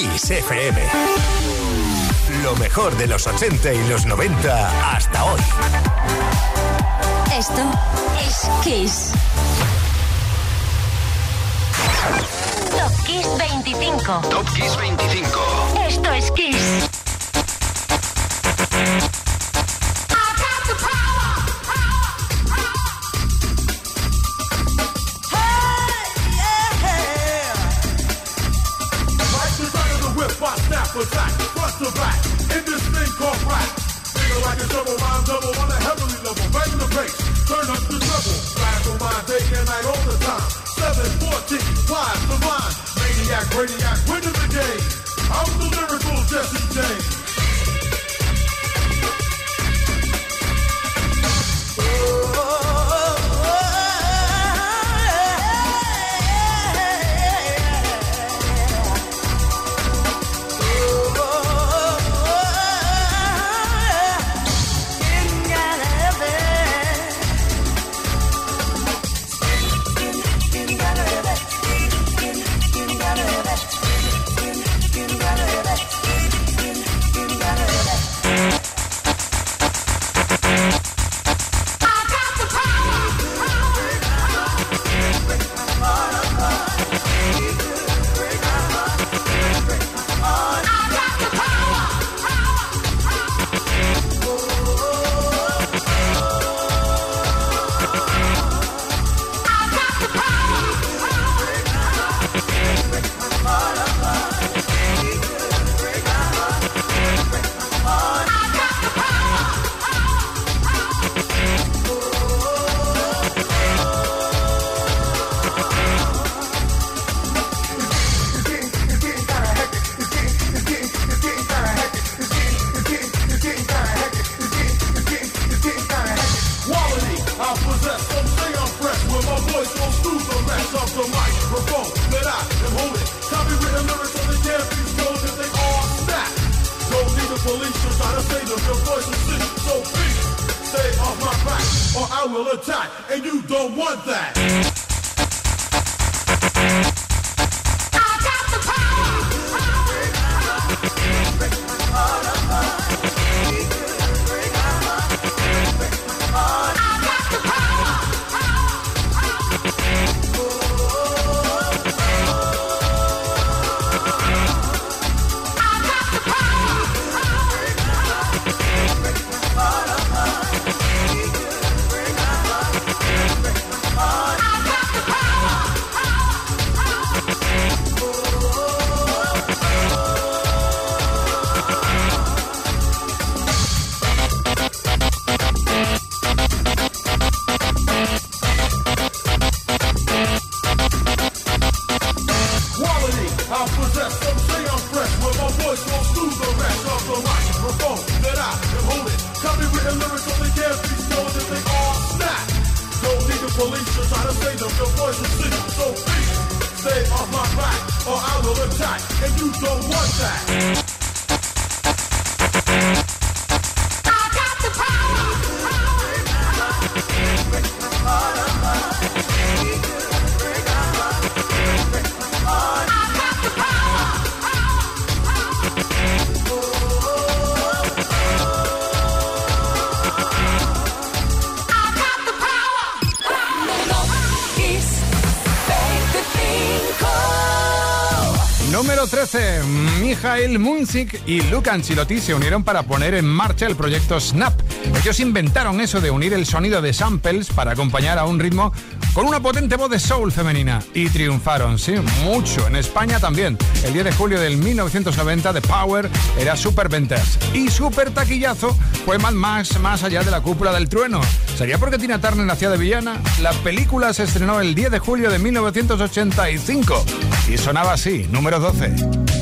Kiss FM. Lo mejor de los 80 y los 90 hasta hoy. Esto es Kiss. Top Kiss 25. Top Kiss 25. Esto es Kiss. To back, in this thing called rap. Feel like a double rhyme double on a heavenly level. Bang the bass, turn up the treble. Flash on my day and night all the time. 714, wise the mind. Maniac, radiac, winning the game. I'm the lyrical Jesse James. Felicia try to save them, your voice is sick, so be Stay off my back, or I will attack, and you don't want that. Mijael Munzik y Luke Ancelotti se unieron para poner en marcha el proyecto Snap. Ellos inventaron eso de unir el sonido de samples para acompañar a un ritmo con una potente voz de soul femenina y triunfaron, sí, mucho. En España también. El 10 de julio del 1990 The Power era super ventas y super taquillazo fue más, más, más allá de la cúpula del trueno. ¿Sería porque Tina Turner nacía de villana? La película se estrenó el 10 de julio de 1985 y sonaba así, número 12.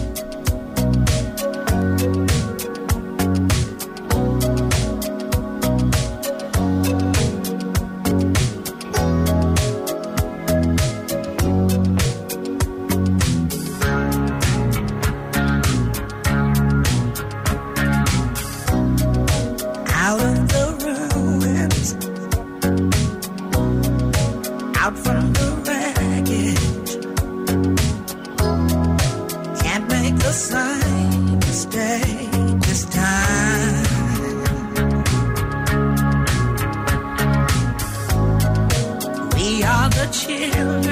chill.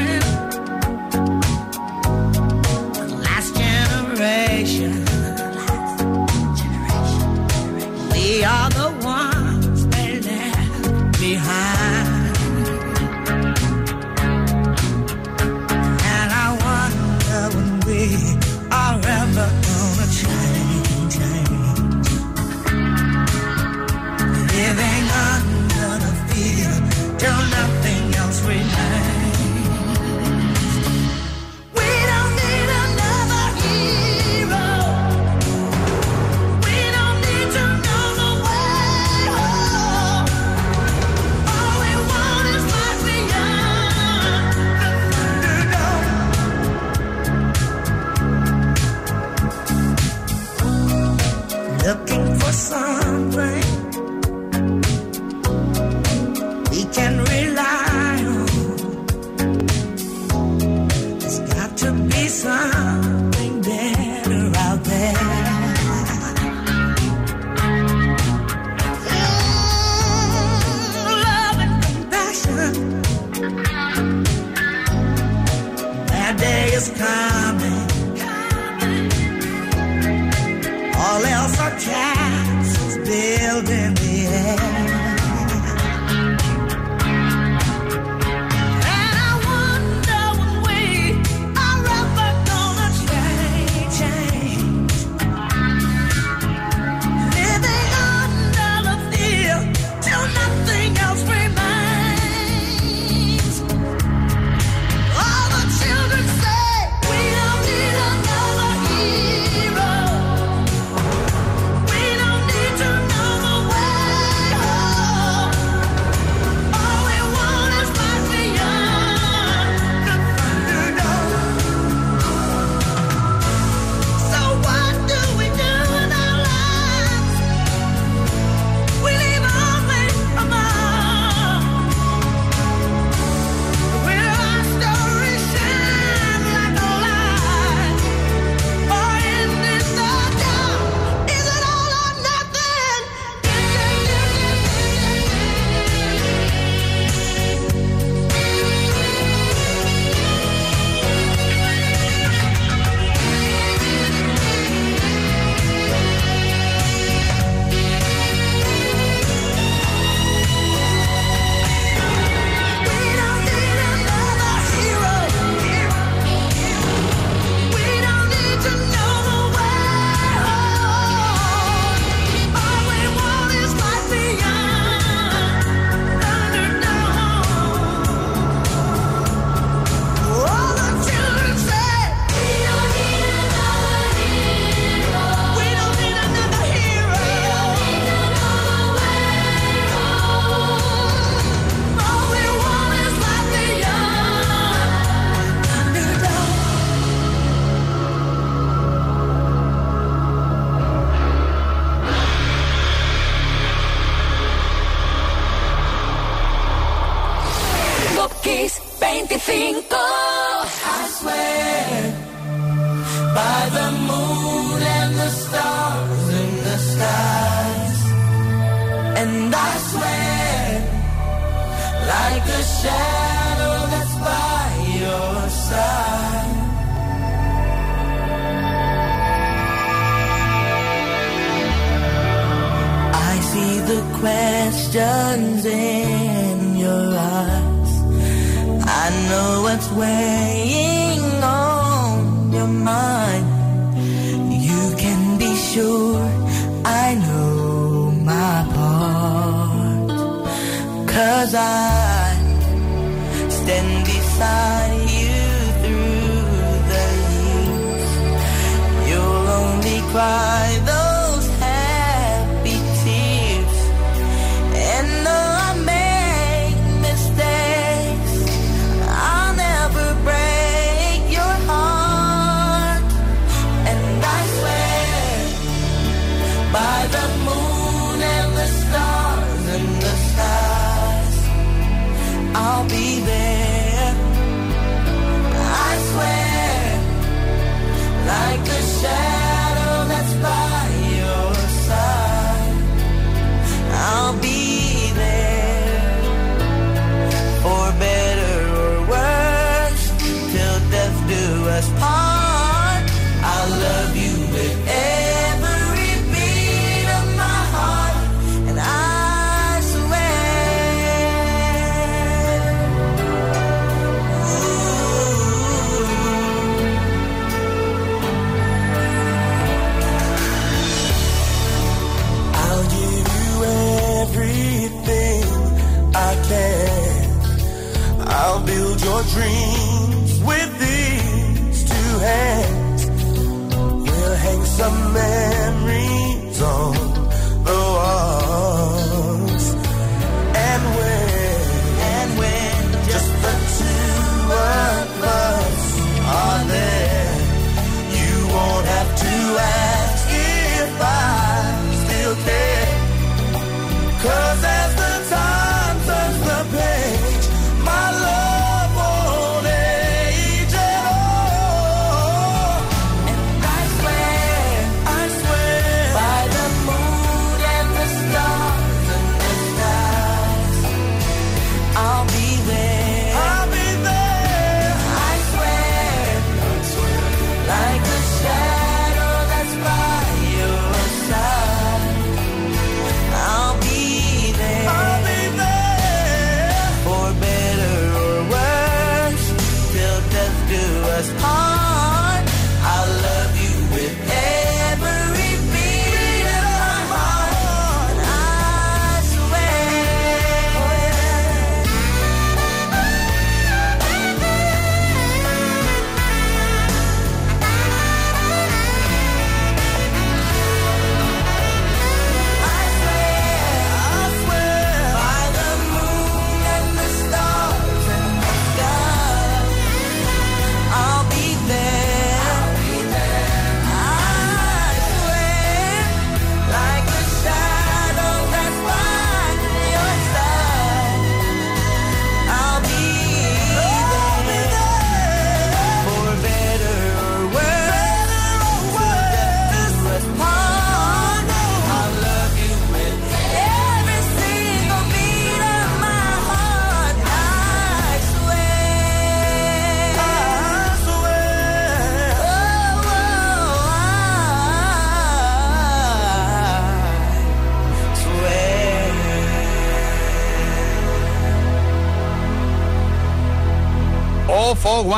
us part. I love you with every beat of my heart, and I swear. Ooh. I'll give you everything I can. I'll build your dreams some man.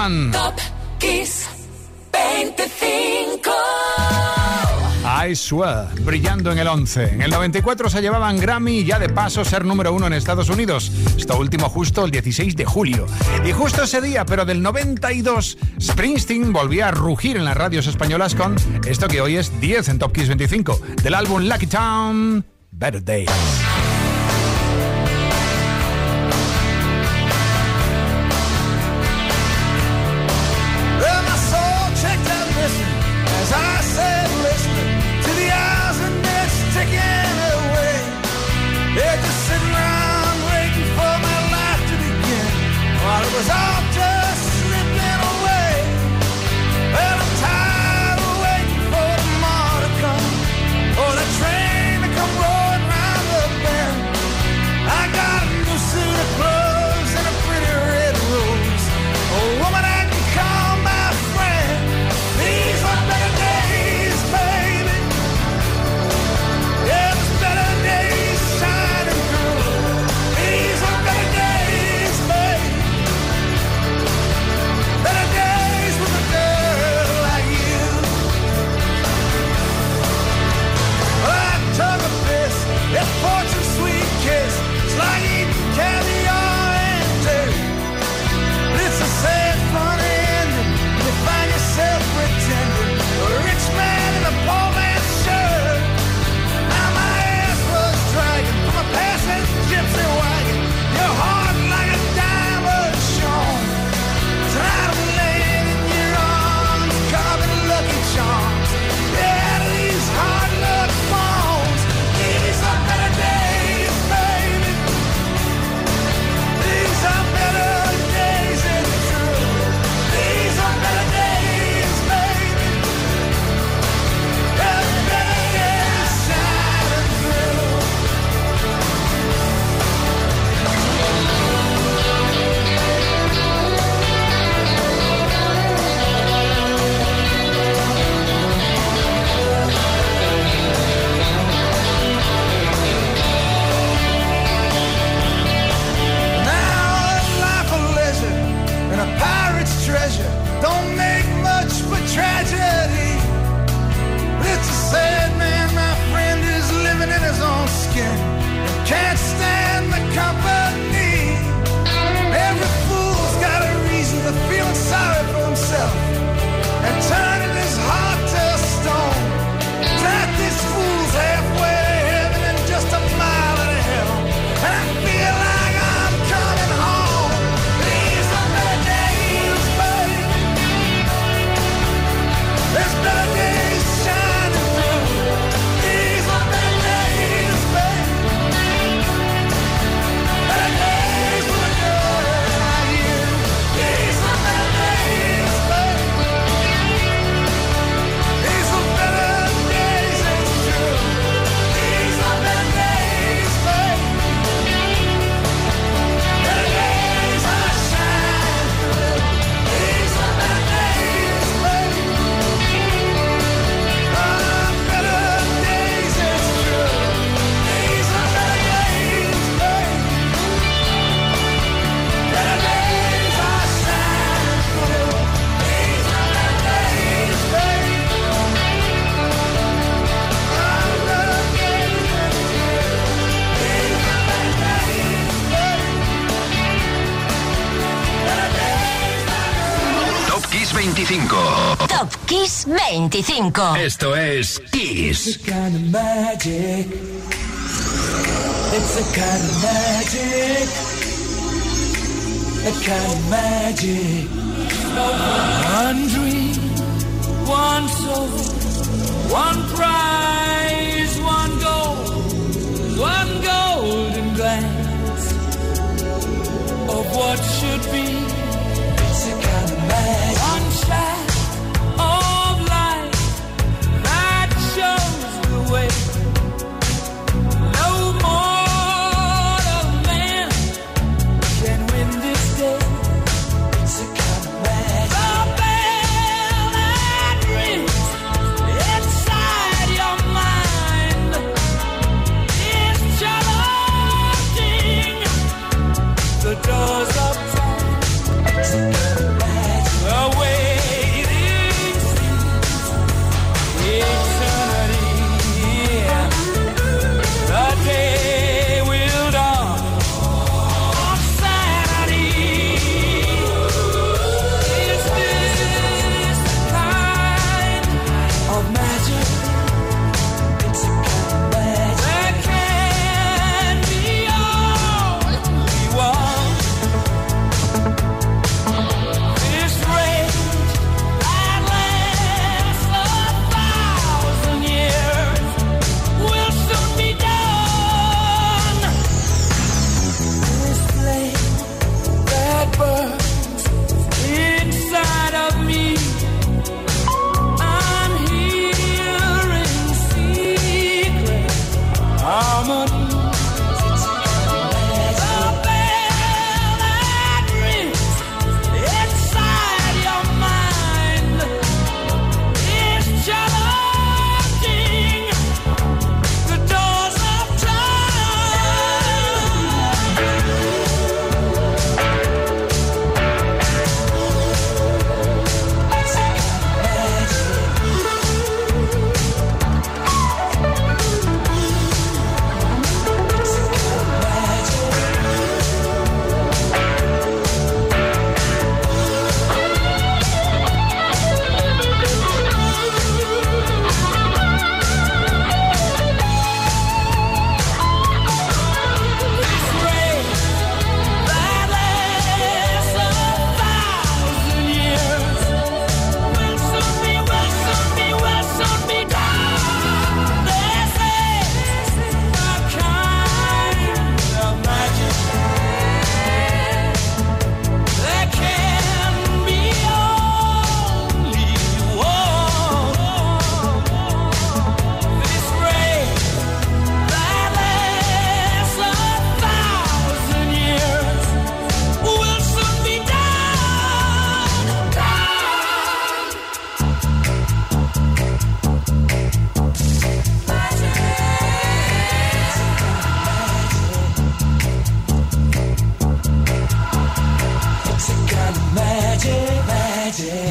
Top Kiss 25. I swear, brillando en el 11. En el 94 se llevaban Grammy y ya de paso ser número uno en Estados Unidos. Esto último justo el 16 de julio. Y justo ese día, pero del 92, Springsteen volvía a rugir en las radios españolas con esto que hoy es 10 en Top Kiss 25, del álbum Lucky Town, Better Days. 25. Esto es Kiss. a kind of magic. One dream, one soul, one prize, one goal, one golden glance of what should be.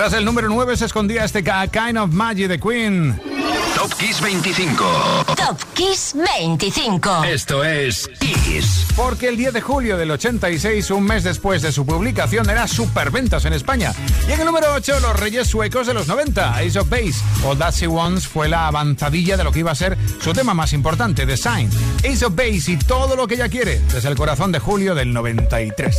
Tras el número 9 se escondía este Kind of Magic de Queen. Top Kiss 25. Top Kiss 25. Esto es Kiss. Porque el 10 de julio del 86, un mes después de su publicación, era superventas en España. Y en el número 8, los Reyes Suecos de los 90, Ace of Base. O Dassy Ones fue la avanzadilla de lo que iba a ser su tema más importante, Design. Ace of Base y todo lo que ella quiere, desde el corazón de julio del 93.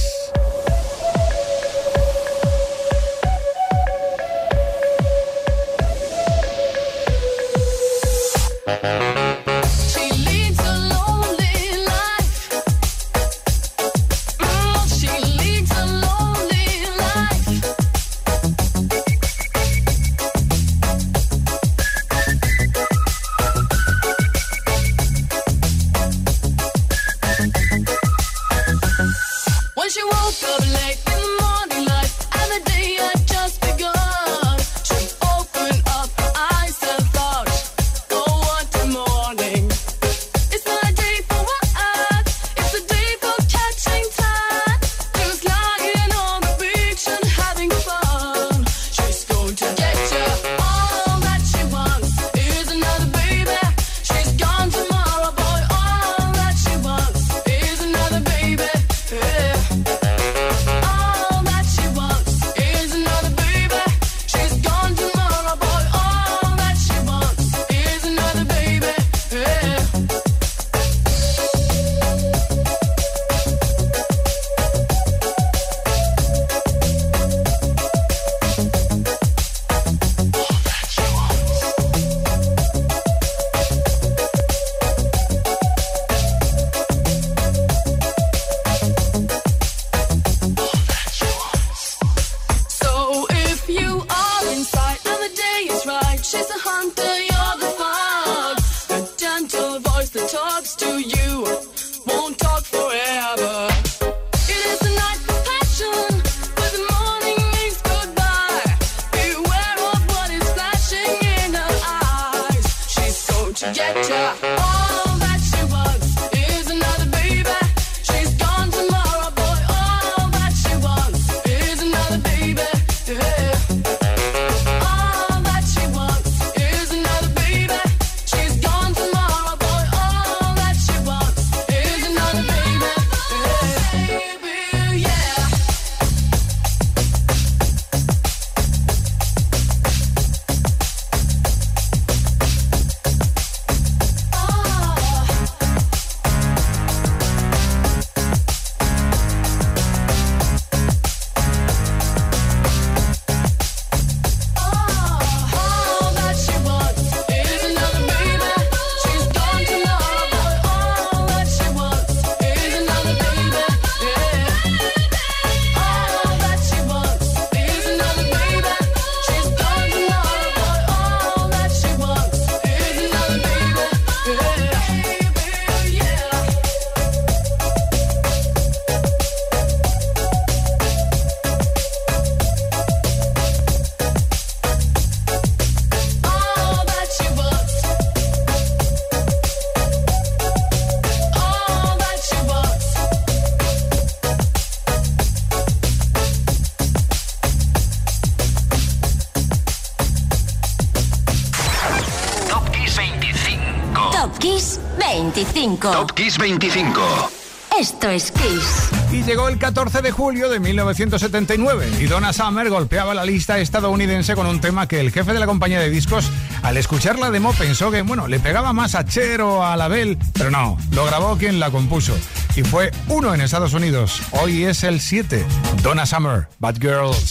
Top Kiss 25. Esto es Kiss. Y llegó el 14 de julio de 1979 y Donna Summer golpeaba la lista estadounidense con un tema que el jefe de la compañía de discos, al escuchar la demo, pensó que, bueno, le pegaba más a Cher o a Label, pero no, lo grabó quien la compuso. Y fue uno en Estados Unidos. Hoy es el 7. Donna Summer, Bad Girls.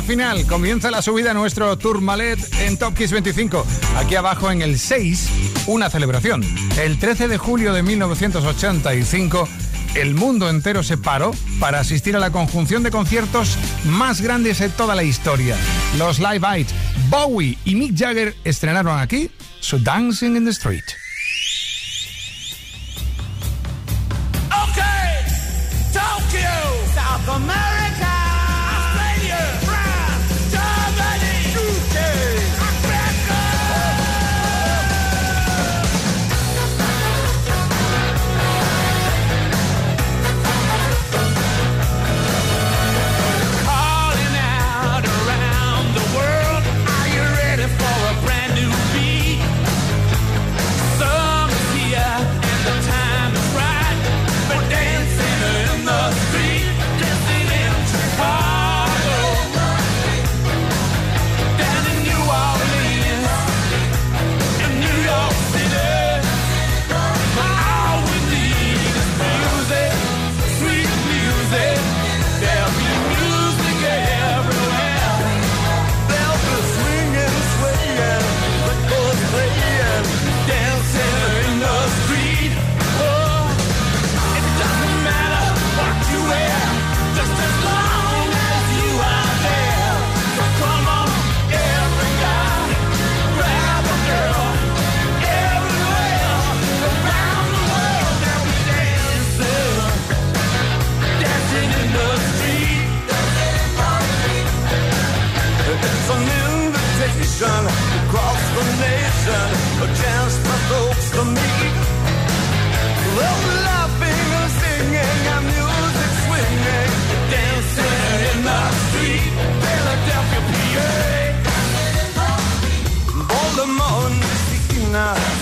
final. Comienza la subida a nuestro Tour Malet en Top 25. Aquí abajo en el 6, una celebración. El 13 de julio de 1985 el mundo entero se paró para asistir a la conjunción de conciertos más grandes de toda la historia. Los Live Aid, Bowie y Mick Jagger estrenaron aquí su Dancing in the Street. vision across the nation. A chance for folks to meet. Love laughing and singing and music swinging. Dancing in the street, Philadelphia, PA. Baltimore, Messina.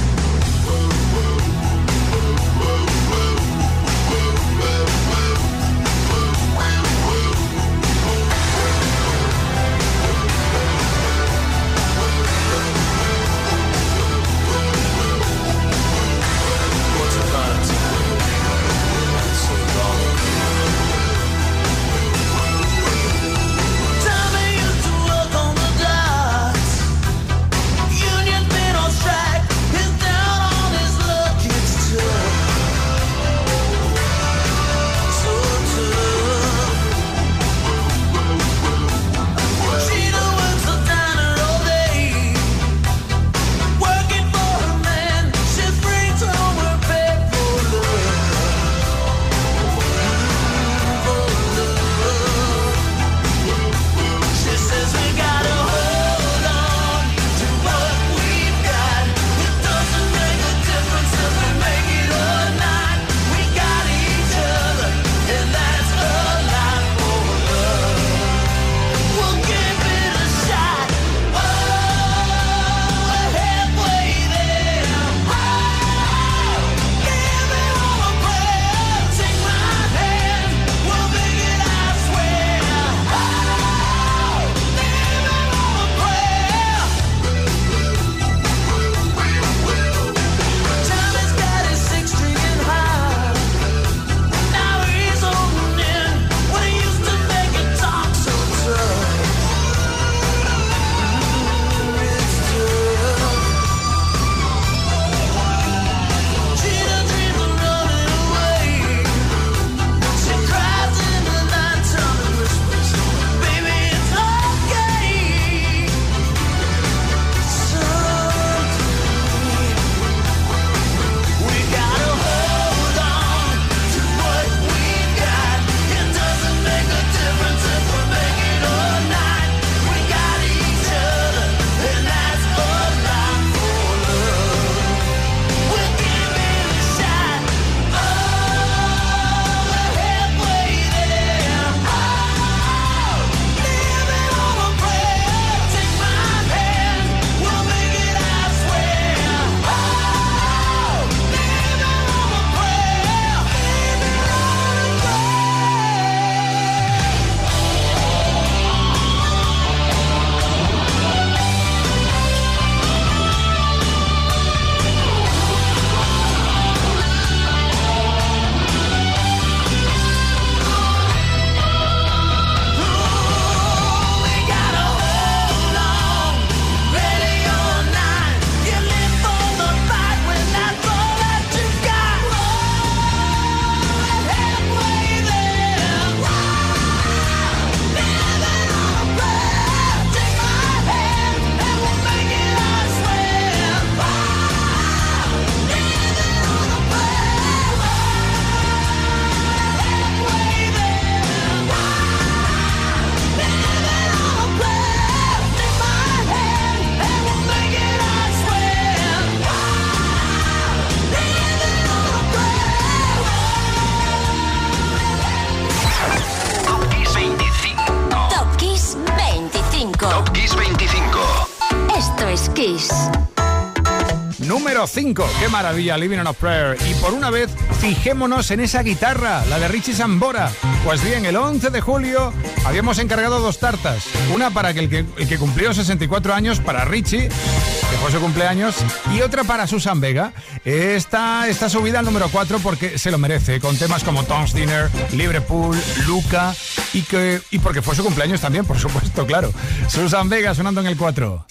número 5. ¡Qué maravilla! Living on a Prayer. Y por una vez, fijémonos en esa guitarra, la de Richie Sambora. Pues bien, el 11 de julio habíamos encargado dos tartas. Una para el que, el que cumplió 64 años, para Richie, que fue su cumpleaños, y otra para Susan Vega. Esta está subida al número 4 porque se lo merece, con temas como Tom's Dinner, Liverpool, Luca, y, que, y porque fue su cumpleaños también, por supuesto, claro. Susan Vega sonando en el 4.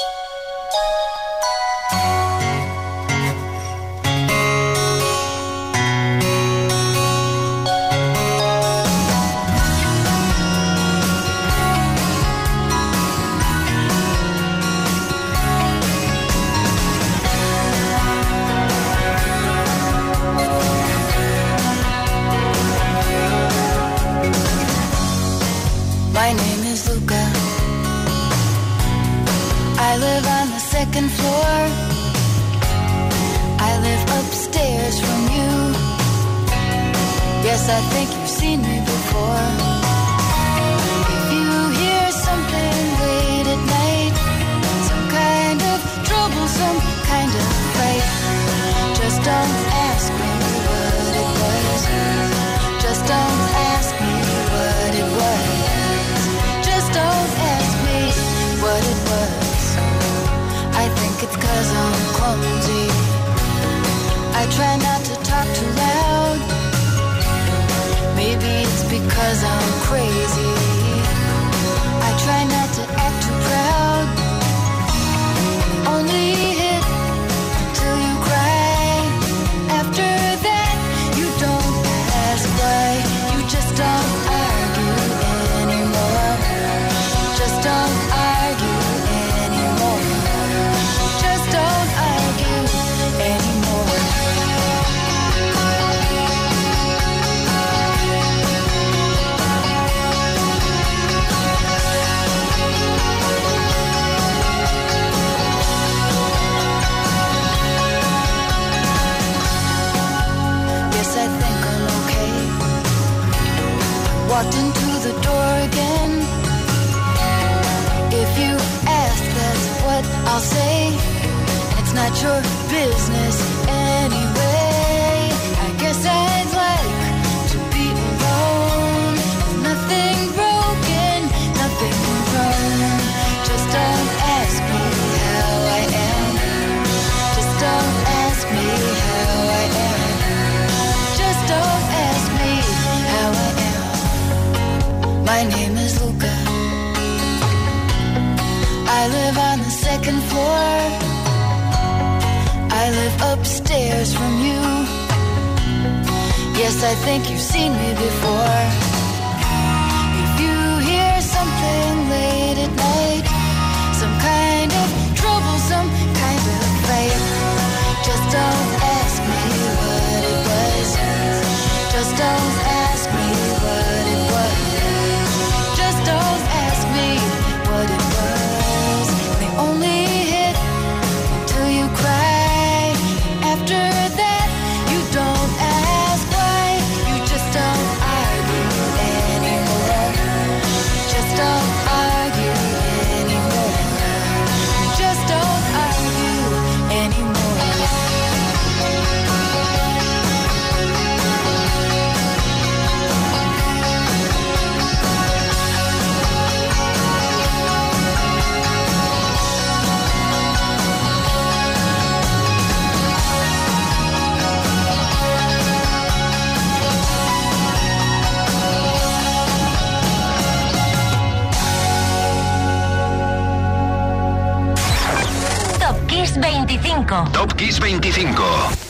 second floor. I live upstairs from you. Yes, I think you've seen me before. If you hear something late at night, some kind of trouble, some kind of just don't. before. 25. Top Kiss 25.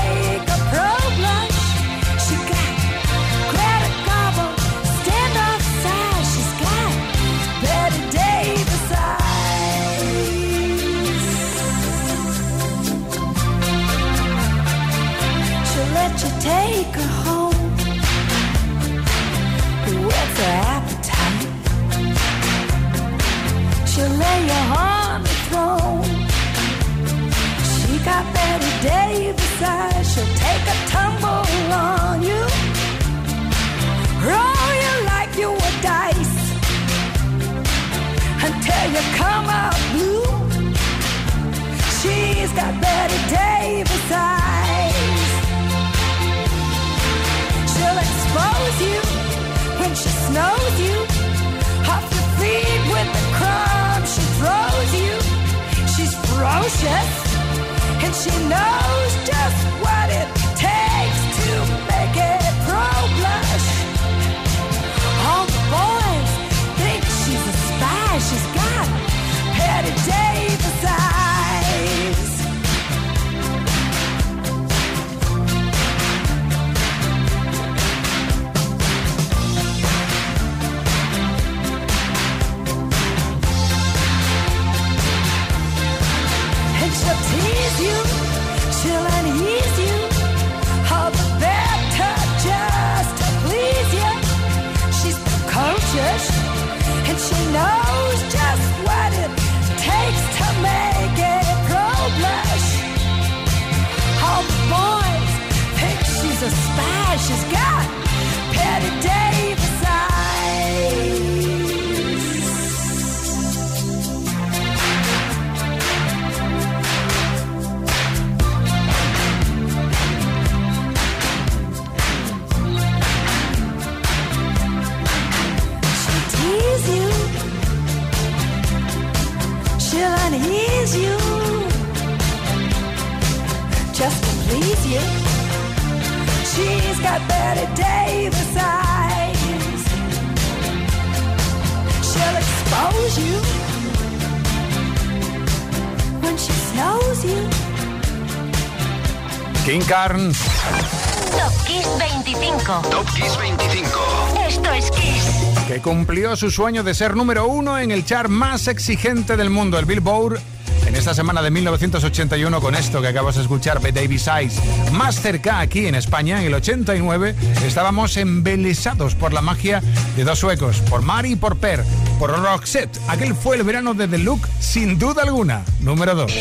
ferocious, and she knows just what it cumplió su sueño de ser número uno en el char más exigente del mundo, el Billboard. En esta semana de 1981 con esto que acabas de escuchar, The David Size, más cerca aquí en España, en el 89, estábamos embelesados por la magia de dos suecos, por Mari y por Per, por Roxette. Aquel fue el verano de The Look, sin duda alguna, número dos.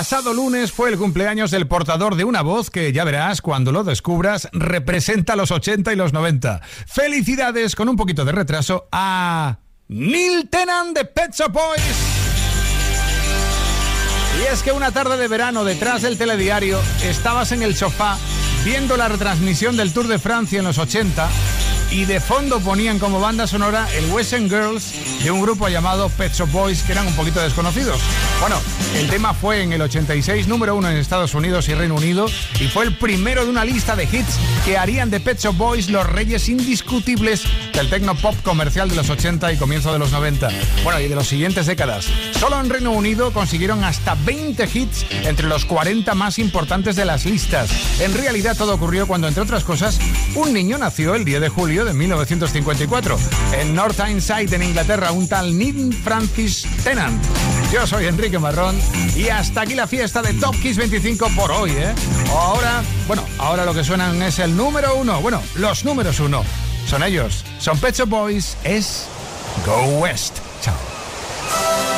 Pasado lunes fue el cumpleaños del portador de una voz que ya verás cuando lo descubras representa los 80 y los 90. Felicidades con un poquito de retraso a Neil Tennant de Pet Shop Boys. Y es que una tarde de verano detrás del telediario estabas en el sofá viendo la retransmisión del Tour de Francia en los 80 y de fondo ponían como banda sonora el Western Girls de un grupo llamado Pet Shop Boys que eran un poquito desconocidos. Bueno, el tema fue en el 86 número uno en Estados Unidos y Reino Unido y fue el primero de una lista de hits que harían de Pet Shop Boys los reyes indiscutibles del techno pop comercial de los 80 y comienzo de los 90. Bueno, y de las siguientes décadas. Solo en Reino Unido consiguieron hasta 20 hits entre los 40 más importantes de las listas. En realidad todo ocurrió cuando, entre otras cosas, un niño nació el 10 de julio de 1954 en North Tyneside, en Inglaterra, un tal Neil Francis Tennant. Yo soy Enrique Marrón y hasta aquí la fiesta de Top Kiss 25 por hoy, ¿eh? Ahora, bueno, ahora lo que suenan es el número uno, bueno, los números uno. Son ellos, son Pet Shop Boys, es Go West. Chao.